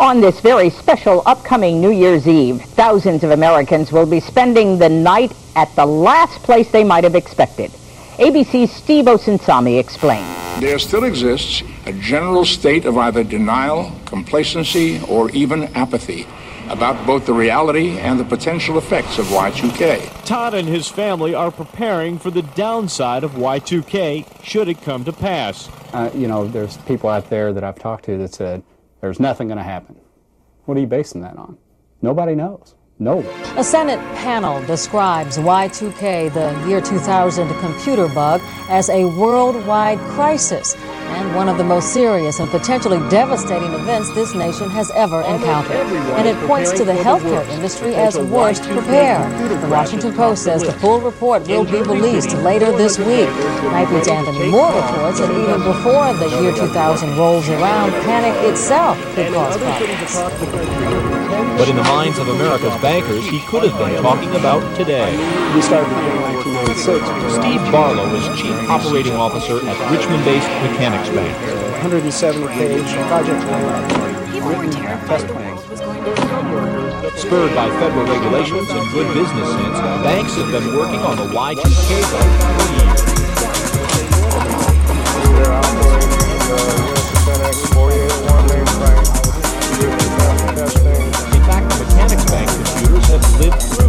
On this very special upcoming New Year's Eve, thousands of Americans will be spending the night at the last place they might have expected. ABC's Steve Osunsami explains. There still exists a general state of either denial, complacency, or even apathy about both the reality and the potential effects of Y2K. Todd and his family are preparing for the downside of Y2K should it come to pass. Uh, you know, there's people out there that I've talked to that said, there's nothing going to happen. What are you basing that on? Nobody knows. No. A Senate panel describes Y2K, the year 2000 computer bug, as a worldwide crisis and one of the most serious and potentially devastating events this nation has ever encountered. And it points to the healthcare industry as worst prepared. The Washington Post says the full report will be released later this week. Nightbeat's Anthony Moore reports that even before the year 2000 rolls around, panic itself could cause problems. But in the minds of America's bankers, he could have been talking about today. We started in 1996. Steve Barlow is Chief Operating Officer at Richmond-based Mechanics Bank. 170-page project written test plans. Spurred by federal regulations and good business sense, banks have been working on the Y2K bug for years. In fact, the Mechanics Bank computers have lived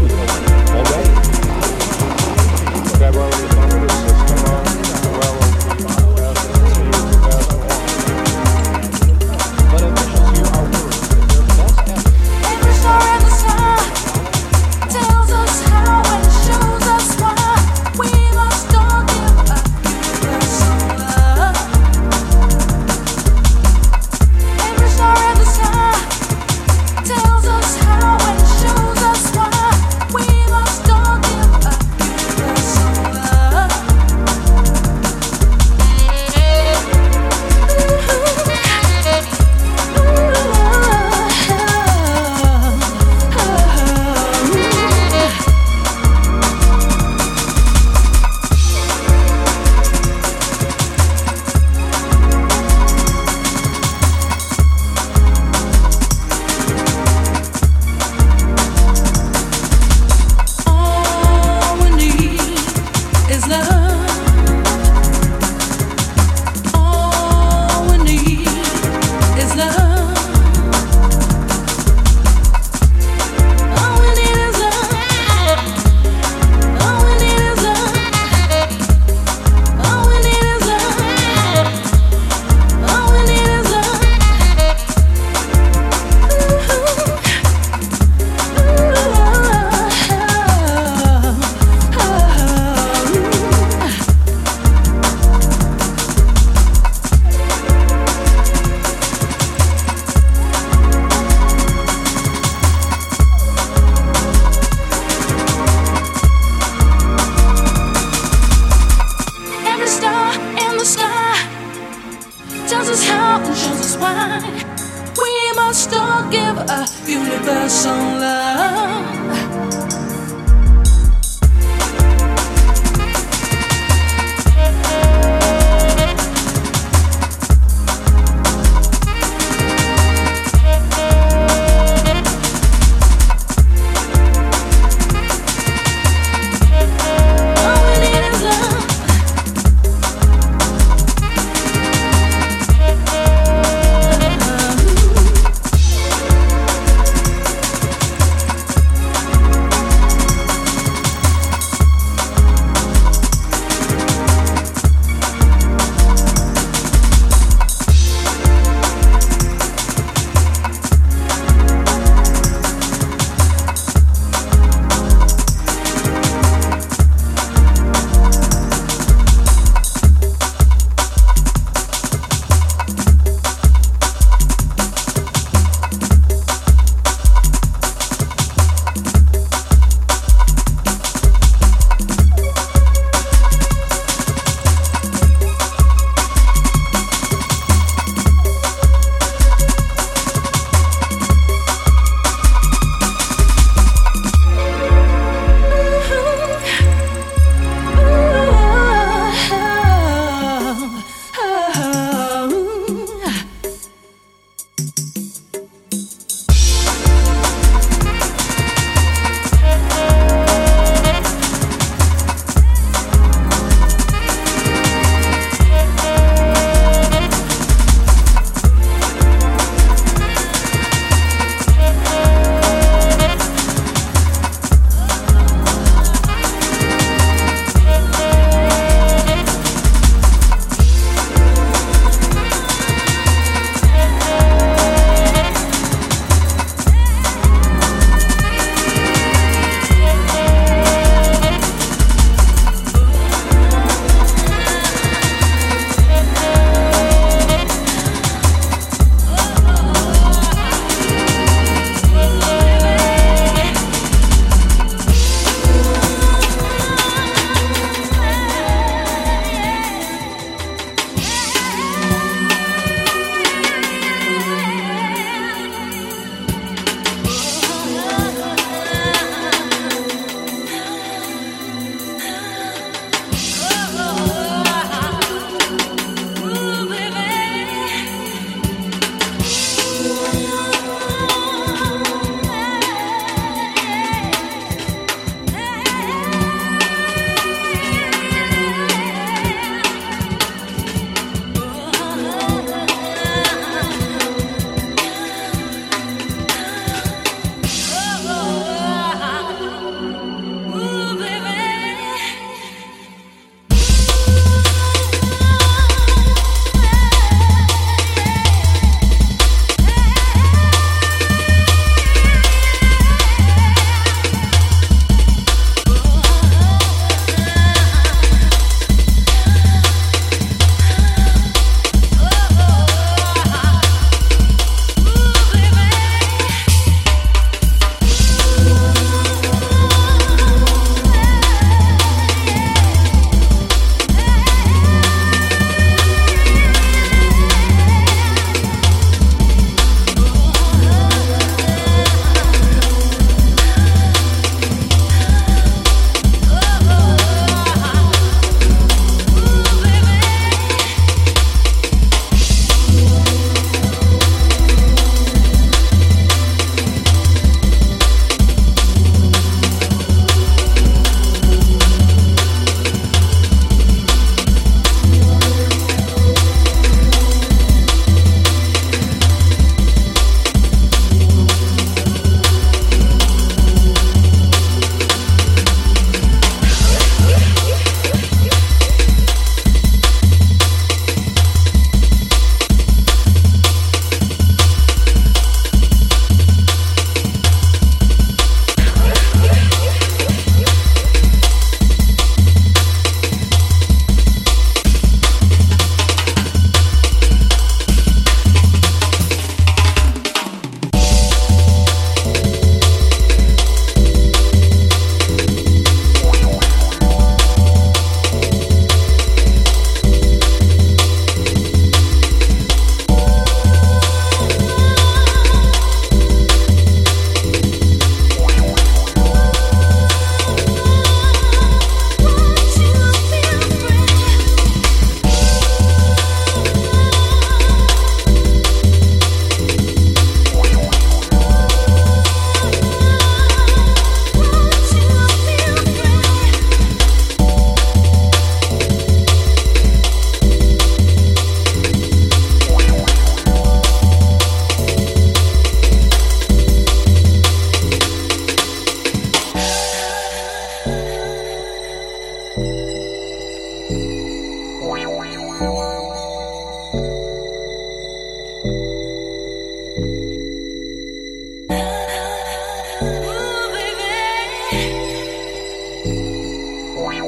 Na,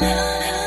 na, na.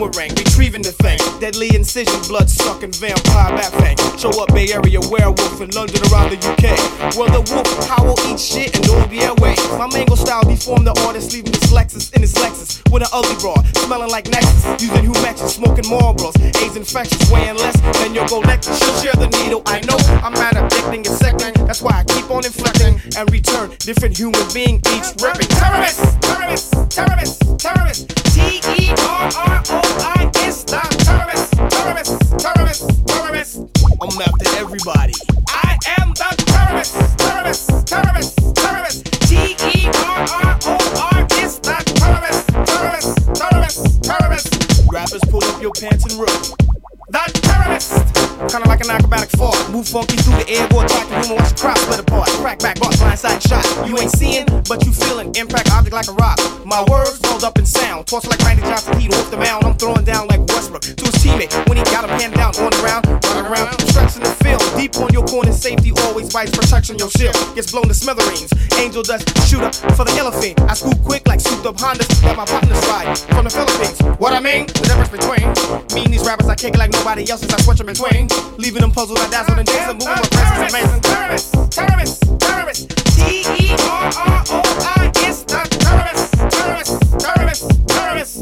Boomerang. Retrieving the thing. Deadly incision, blood sucking vampire bat fang. Show up Bay Area werewolf in London around the UK. Well, the wolf howl, eat shit, and don't be away. My mango style deformed the artist, leaving this Lexus in his Lexus with an ugly broad, smelling like Nexus. Using Humexes, smoking Marlboros. AIDS infectious, weighing less than your go Lexus. She'll share the needle. I know I'm mad addicting and second. That's why I keep on inflecting and return different human being each repping. Terrorists, terrorists, terrorists, terrorists. T E R R O I S. I'm after everybody. I am the terrorist, terrorist, terrorist, terrorist. T E R R O R terrorist, terrorist, terrorist, terrorist. Rappers pull up your pants and run. The terrorist. Kinda like an acrobatic fall. Move funky through the air, go attack the room and watch the crowd split apart. Crack back, boss, blindside shot. You ain't seeing, but you feeling. Impact object like a rock. My words rolled up in sound. Toss like Randy Johnson, heat off the mound. I'm throwing down like Westbrook to his teammate when he got him hand down on the ground. Running around, stretching the field. Deep on your corner, safety always bites protection. Your shield gets blown to smithereens. Angel dust shooter for the elephant. I scoop quick like souped up Hondas that my partners ride from the Philippines. What I mean, the difference between me and these rappers, I kick like nobody else's. I switch them between, leaving them puzzled. I dazzle and dance moving my presence is amazing. Terrorists, terrorists, terrorists. T E R R O I S. The terrorists, terrorists, terrorists, terrorists.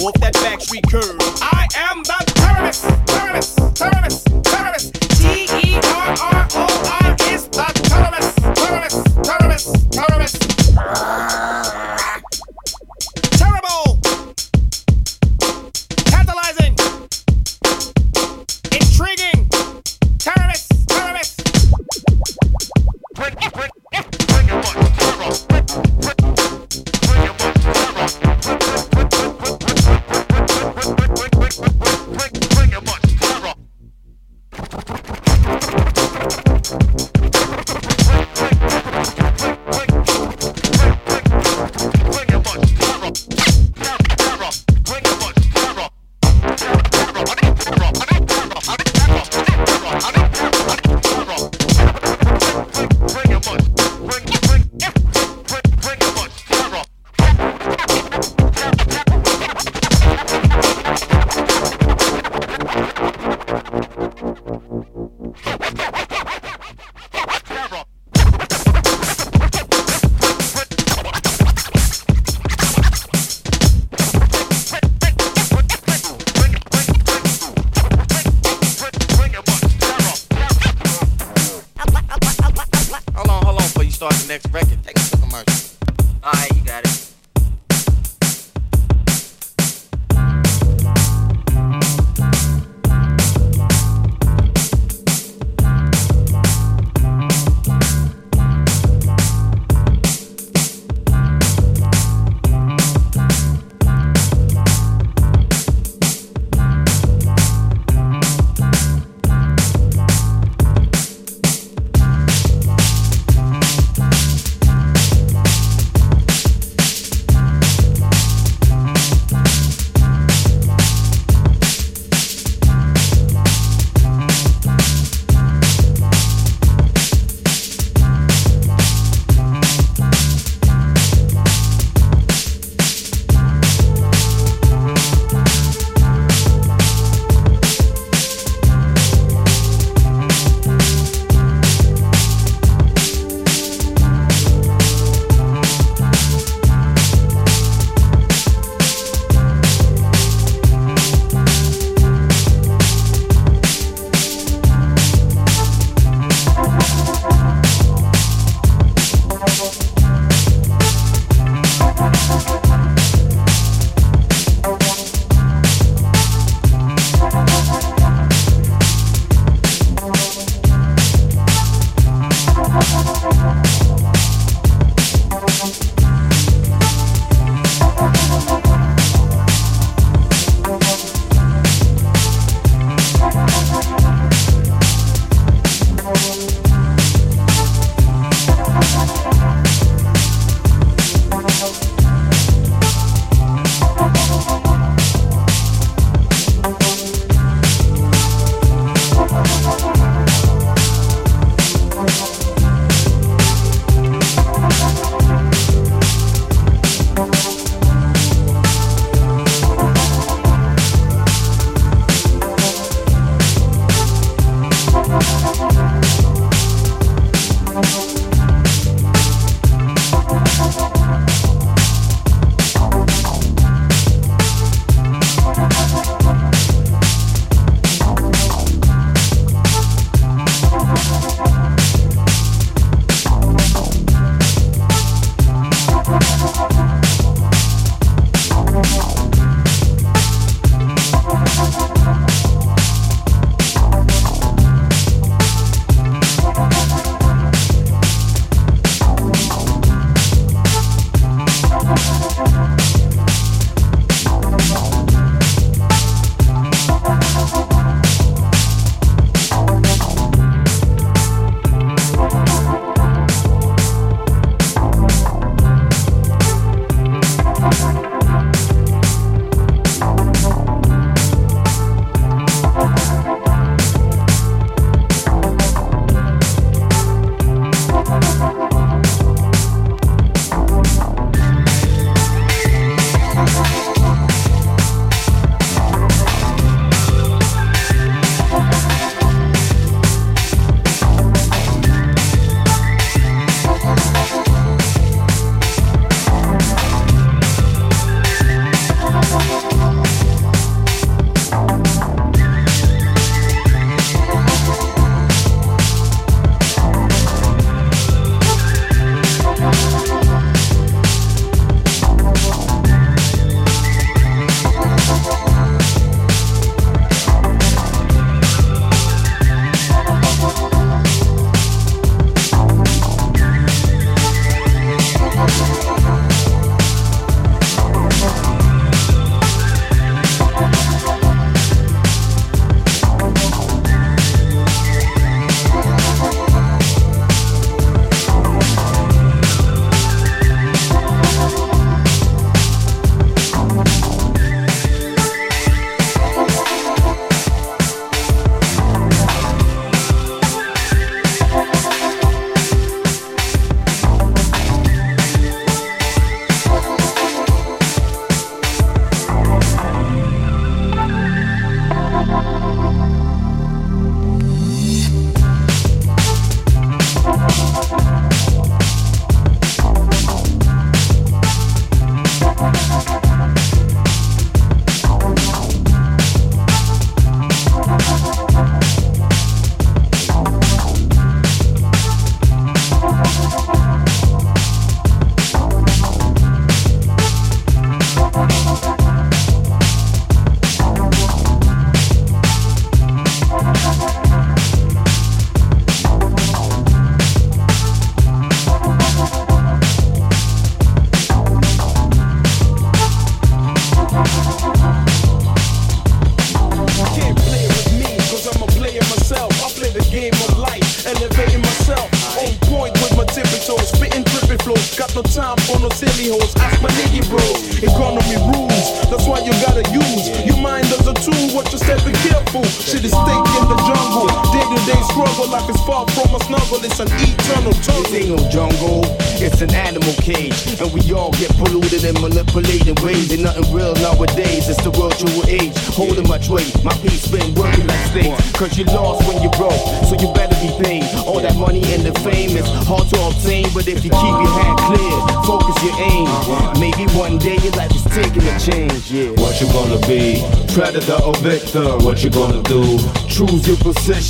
Off that backstreet curve. I am the terrorist, terrorist, terrorist, terrorist. T E R R O I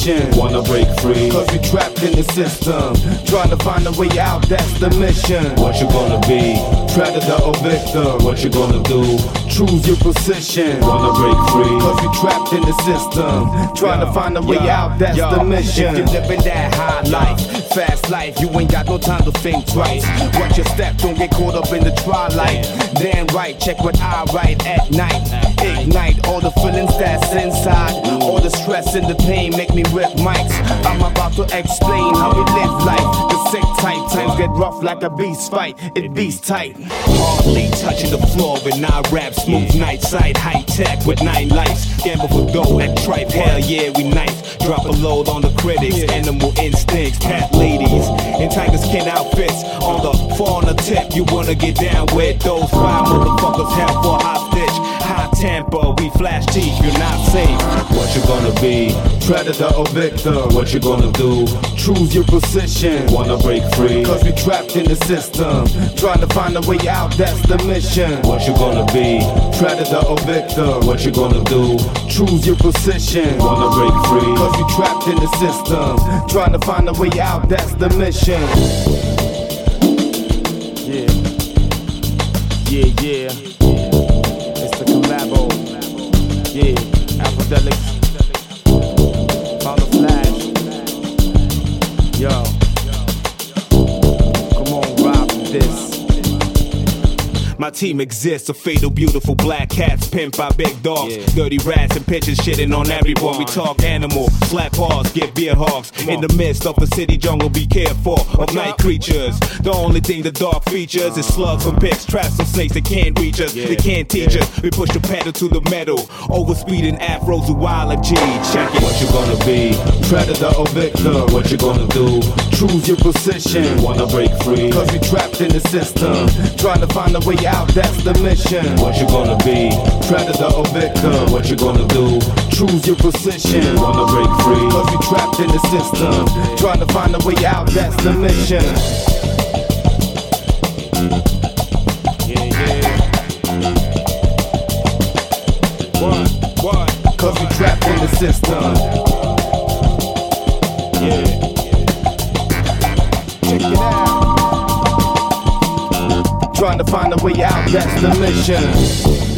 Wanna break free? Cause we trapped in the system. Trying to find a way out, that's the mission. What you gonna be? Predator or victim? What you gonna do? Choose your position. Wanna break free? Cause we trapped in the system. Trying to find a way out, that's the mission. If you're living that high life, fast life, you ain't got no time to think twice. Watch your step, don't get caught up in the twilight. Damn right, check what I write at night. Ignite all the feelings that's inside. All the stress and the pain make me rip mics. I'm about to explain how we live life. Sick type times get rough like a beast fight. It beats tight. Hardly touching the floor when I rap smooth night side high tech with nine lights. Gamble for dough at tripe, hell yeah, we nice. Drop a load on the critics, animal instincts, cat ladies in tiger skin outfits. On the the tip, you wanna get down with those five motherfuckers held for hostage. High tempo, we flash teeth, you're not safe. What you gonna be? Predator or victim? What you gonna do? Choose your position. Wanna break free? Cause we trapped in the system. Trying to find a way out, that's the mission. What you gonna be? Predator or victim? What you gonna do? Choose your position. Wanna break free? Cause we trapped in the system. Trying to find a way out, that's the mission. Yeah. Yeah, yeah. It's the collabo. Yeah. Apodelics. Fauna Flash. Yo. My team exists, a fatal, beautiful black cats, pimped by big dogs. Dirty rats and pitches shitting on everyone. We talk animal, slap paws, get beer hogs. In the midst of a city jungle, be careful of night creatures. The only thing the dark features is slugs and picks, traps and snakes that can't reach us. They can't teach us. We push the pedal to the metal. Overspeeding afros with wild like G. Check it. What you gonna be? Predator or victim? What you gonna do? Choose your position. Wanna break free? Cause we trapped in the system. Trying to find a way out, that's the mission. What you gonna be? Predator or victim? What you gonna do? Choose your position. Wanna break free? Cause we trapped in the system. Trying to find a way out, that's the mission. Yeah, yeah. What? What? Cause we trapped in the system. Trying to find a way out, that's the mission.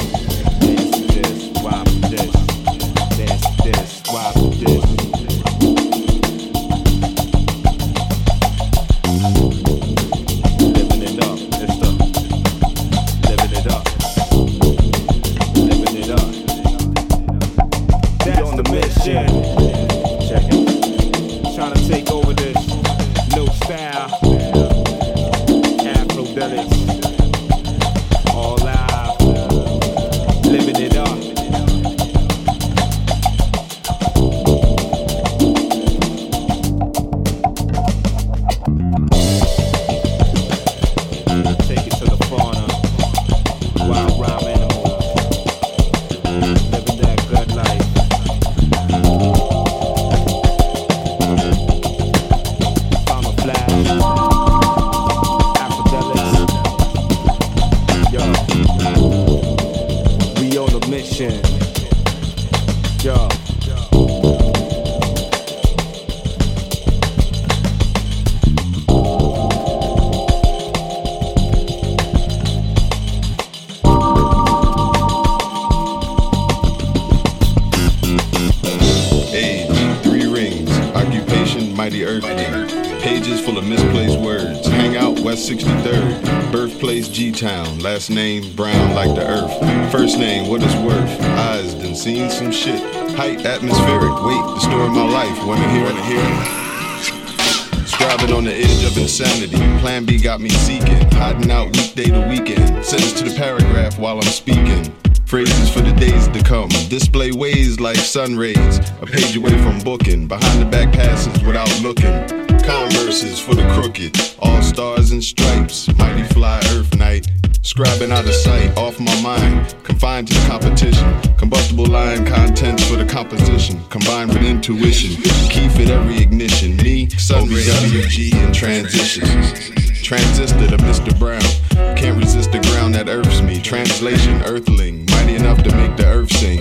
Last name, brown like the earth. First name, what it's worth. Eyes, done seen some shit. Height, atmospheric. Weight, the story of my life. Wanna hear it? Hear it? Scribing on the edge of insanity. Plan B got me seeking. Hiding out weekday to weekend. Sentence to the paragraph while I'm speaking. Phrases for the days to come. Display ways like sun rays. A page away from booking. Behind the back passes without looking. Converses for the crooked. All stars and stripes. Mighty fly earth night. Scribing out of sight, off my mind. Confined to the competition. Combustible line contents for the composition. Combined with intuition. Key fit every ignition. Me, sun WG, and transitions. Transistor to Mr. Brown. Can't resist the ground that earths me. Translation, earthling. Mighty enough to make the earth sing.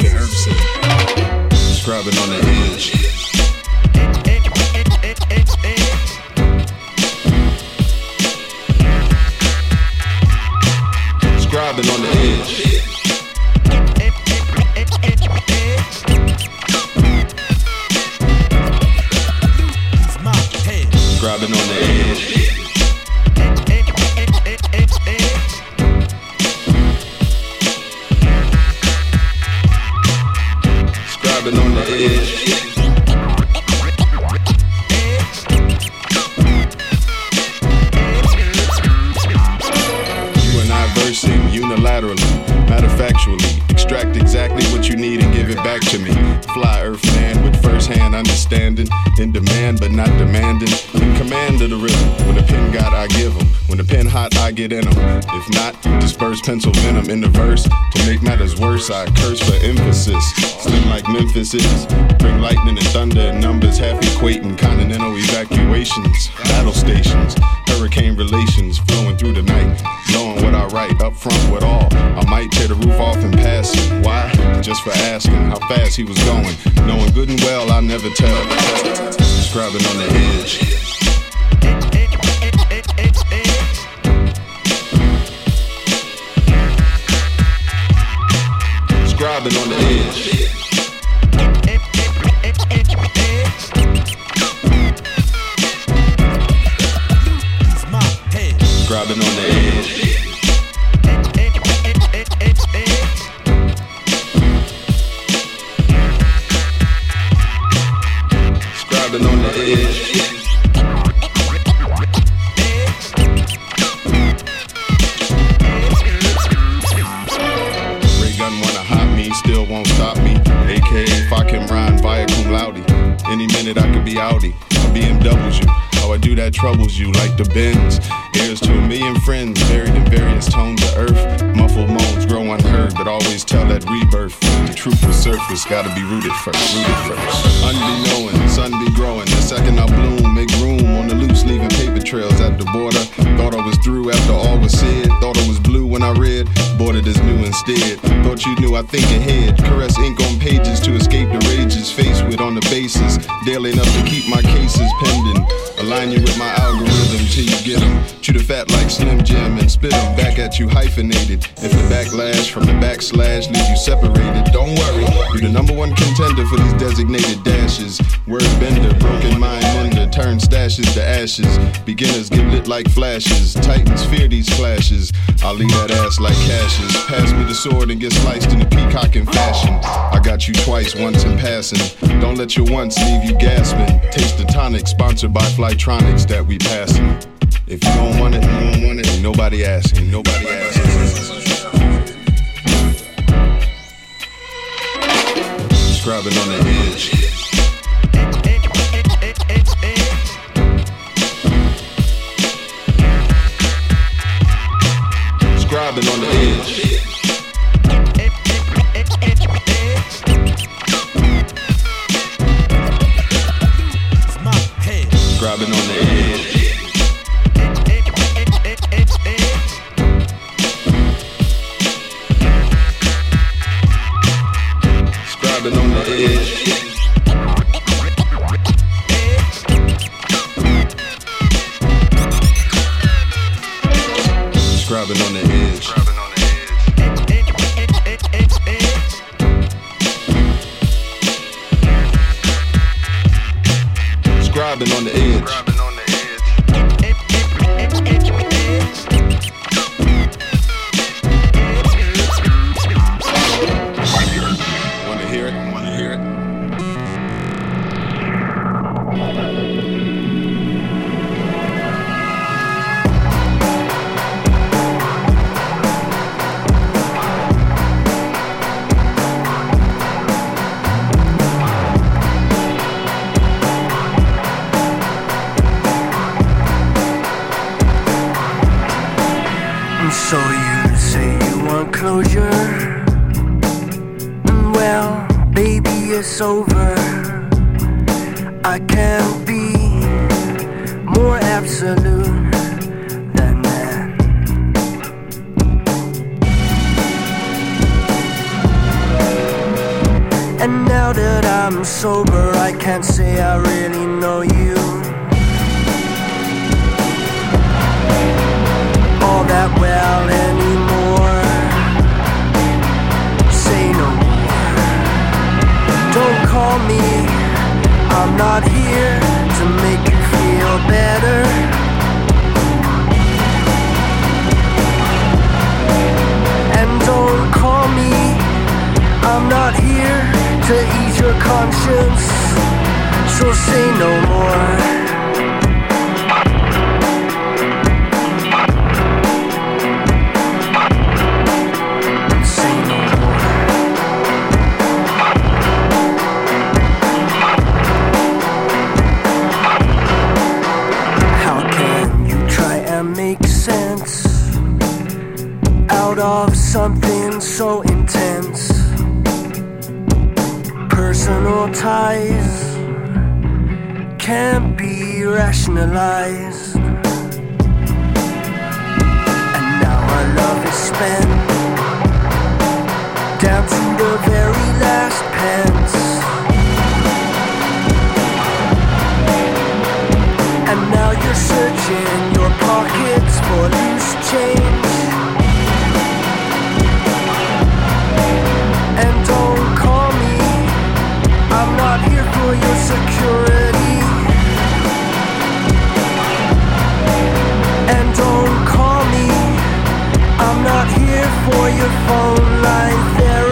Scribing on the edge. Scribing on the edge. Not demanding. In command of the rhythm. When the pen got, I give give 'em. When the pen hot, I get in in 'em. If not, disperse pencil venom in the verse. To make matters worse, I curse for emphasis. Slim like Memphis is. Bring lightning and thunder and numbers half equating continental evacuations. Battle stations. Hurricane relations flowing through the night. Knowing what I write up front with all. I might tear the roof off and pass. Why? Just for asking how fast he was going. Knowing good and well I never tell. Scribing on the edge. Surface, gotta be rooted first. Rooted first. Unbeknowing, sun be growing. The second I bloom, make room on the loose, leaving paper trails at the border. Thought I was through after all was said. Thought I was blue when I read. Boarded as new instead. Thought you knew I think ahead. Caress ink on pages to escape the rages faced with on the basis. Daily enough to keep my cases pending. Align you with my algorithm till you get them. Chew the fat like Slim Jim and spit them back at you hyphenated. If the backlash from the backslash leave you separated, the number one contender for these designated dashes. Word bender, broken mind mender, turn stashes to ashes. Beginners get lit like flashes. Titans fear these clashes. I'll leave that ass like cashes. Pass me the sword and get sliced in a peacocking fashion. I got you twice, once in passing. Don't let your once leave you gasping. Taste the tonic, sponsored by Flytronix that we passing. If you don't want it, you don't want it. Ain't nobody asking. Nobody asking. Scribing on the edge. Scribing on the edge. Than that. And now that I'm sober, I can't say I really know you. All that well anymore. Say no more. Don't call me. I'm not here conscience. So say no more. Can't be rationalized. And now our love is spent down to the very last pence. And now you're searching your pockets for loose change. And don't call me, I'm not here for your security. For your phone line therapy.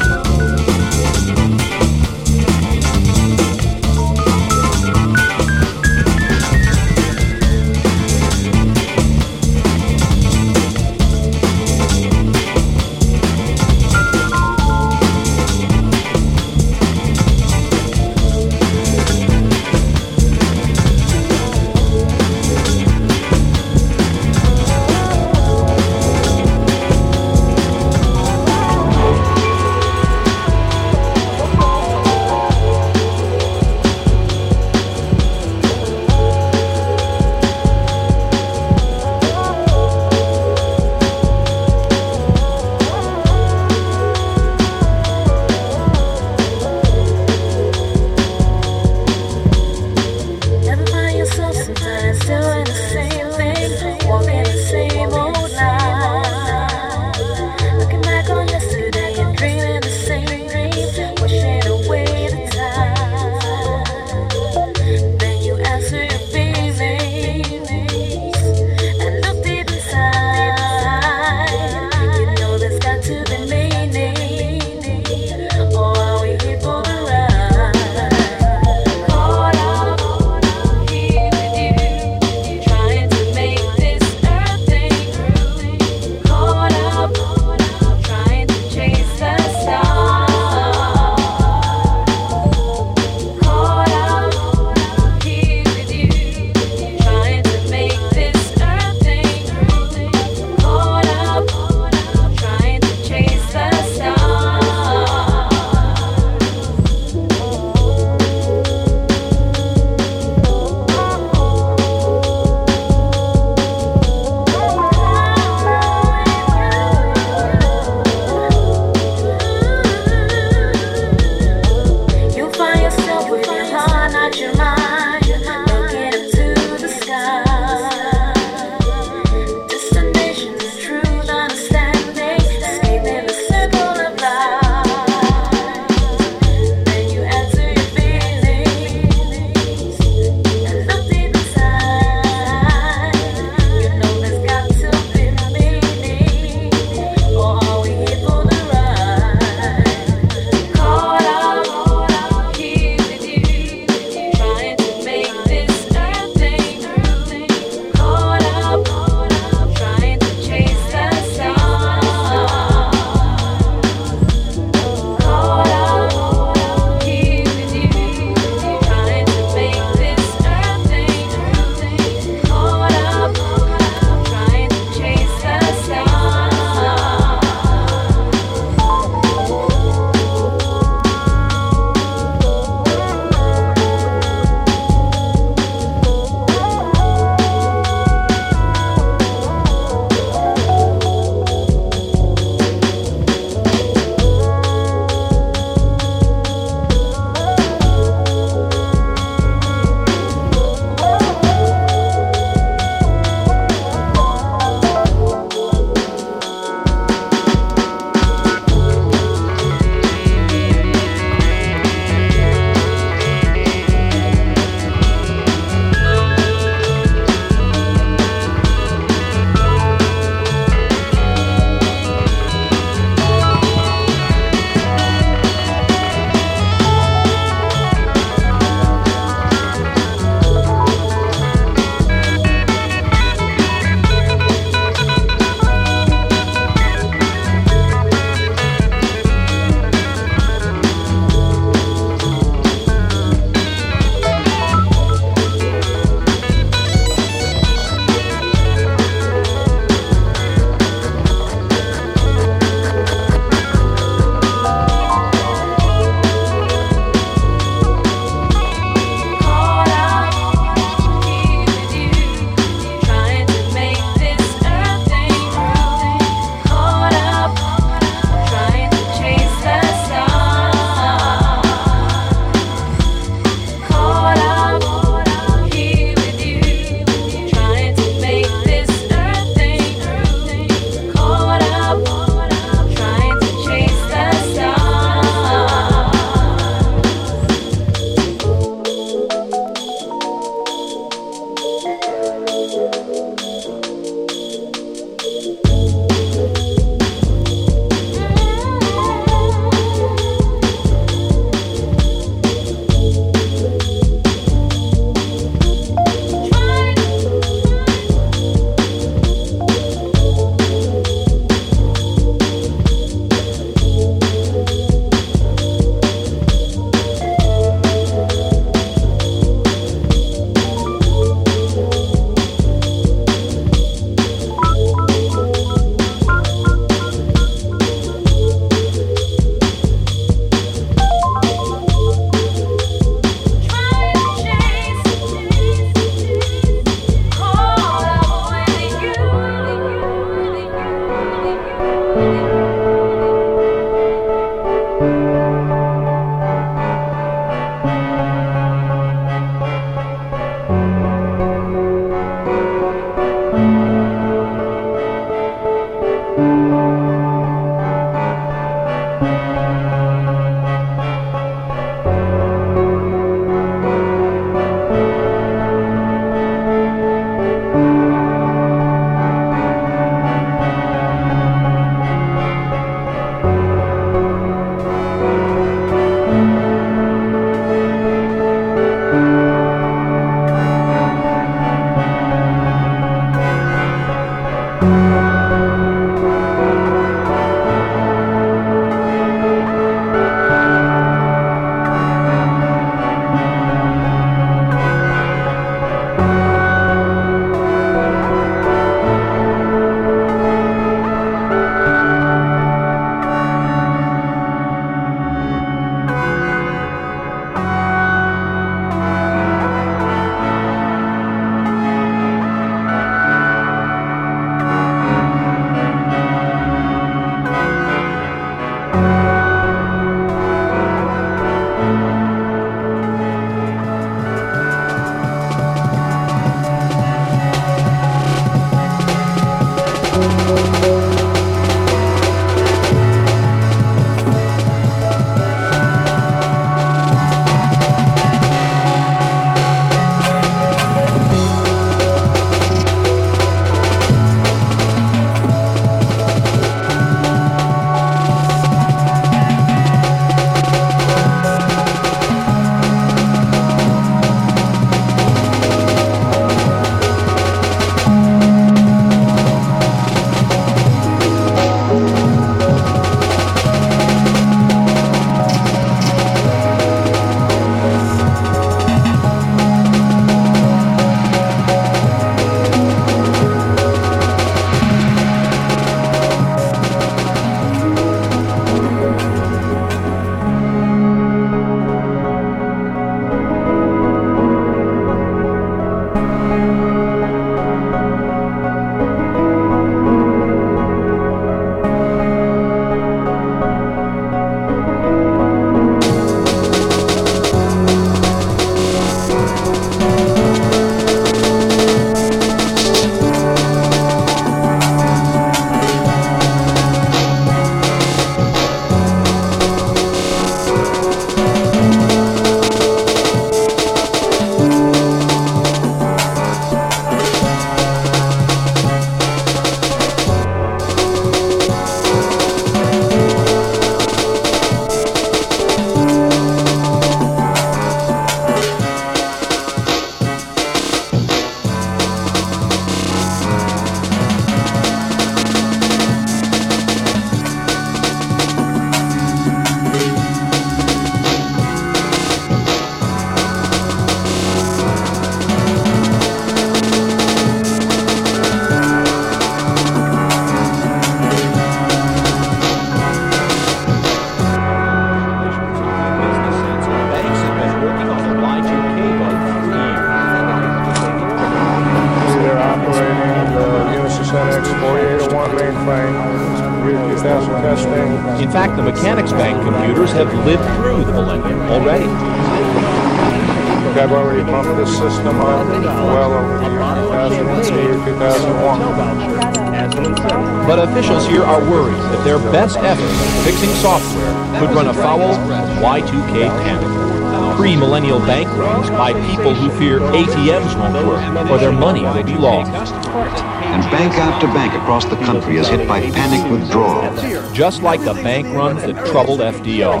Software could run afoul of Y2K panic. Pre-millennial bank runs by people who fear ATMs won't work or their money will be lost. And bank after bank across the country is hit by panic withdrawals. Just like the bank runs that troubled FDR.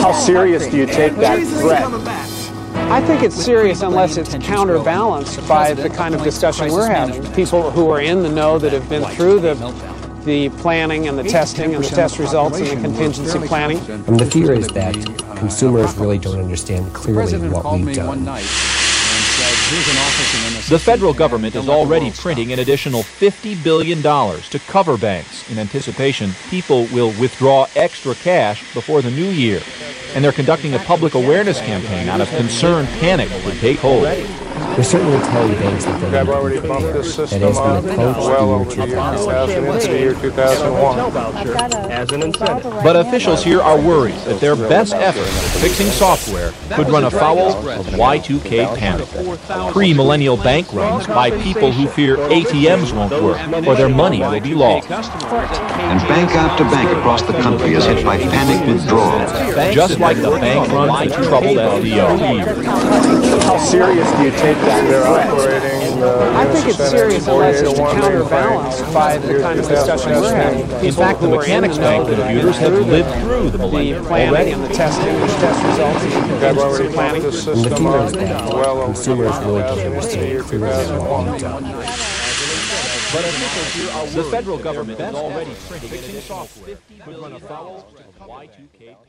How serious do you take that threat? I think it's serious unless it's counterbalanced by the kind of discussion we're having. People who are in the know that have been through the the planning and the testing and the test results and the contingency planning. And the fear is that consumers really don't understand clearly what we've done. The federal government is already printing an additional $50 billion to cover banks in anticipation people will withdraw extra cash before the new year. And they're conducting a public awareness campaign out of concern panic would take hold. We're certainly telling banks that they're I've already bumped this that system as we up approach well over the the year year 2000 into the year 2001. As an incentive. But officials here are worried that their best effort at fixing software could run afoul of Y2K panic. Pre-millennial bank runs by people who fear ATMs won't work or their money will be lost. And bank after bank across the country is hit by panic withdrawals. Just like the bank run that troubled FDR. How serious do you take that threat? I think it's serious unless it's counterbalanced by the kind of discussion we're having. In fact, the Mechanics Bank computers have lived through the the millennium planning already. and the testing and the test results and the contingency planning. And the fear is that consumers really don't understand clearly what we've done. The federal government is already printing fixing software could run afoul of Y2K panic.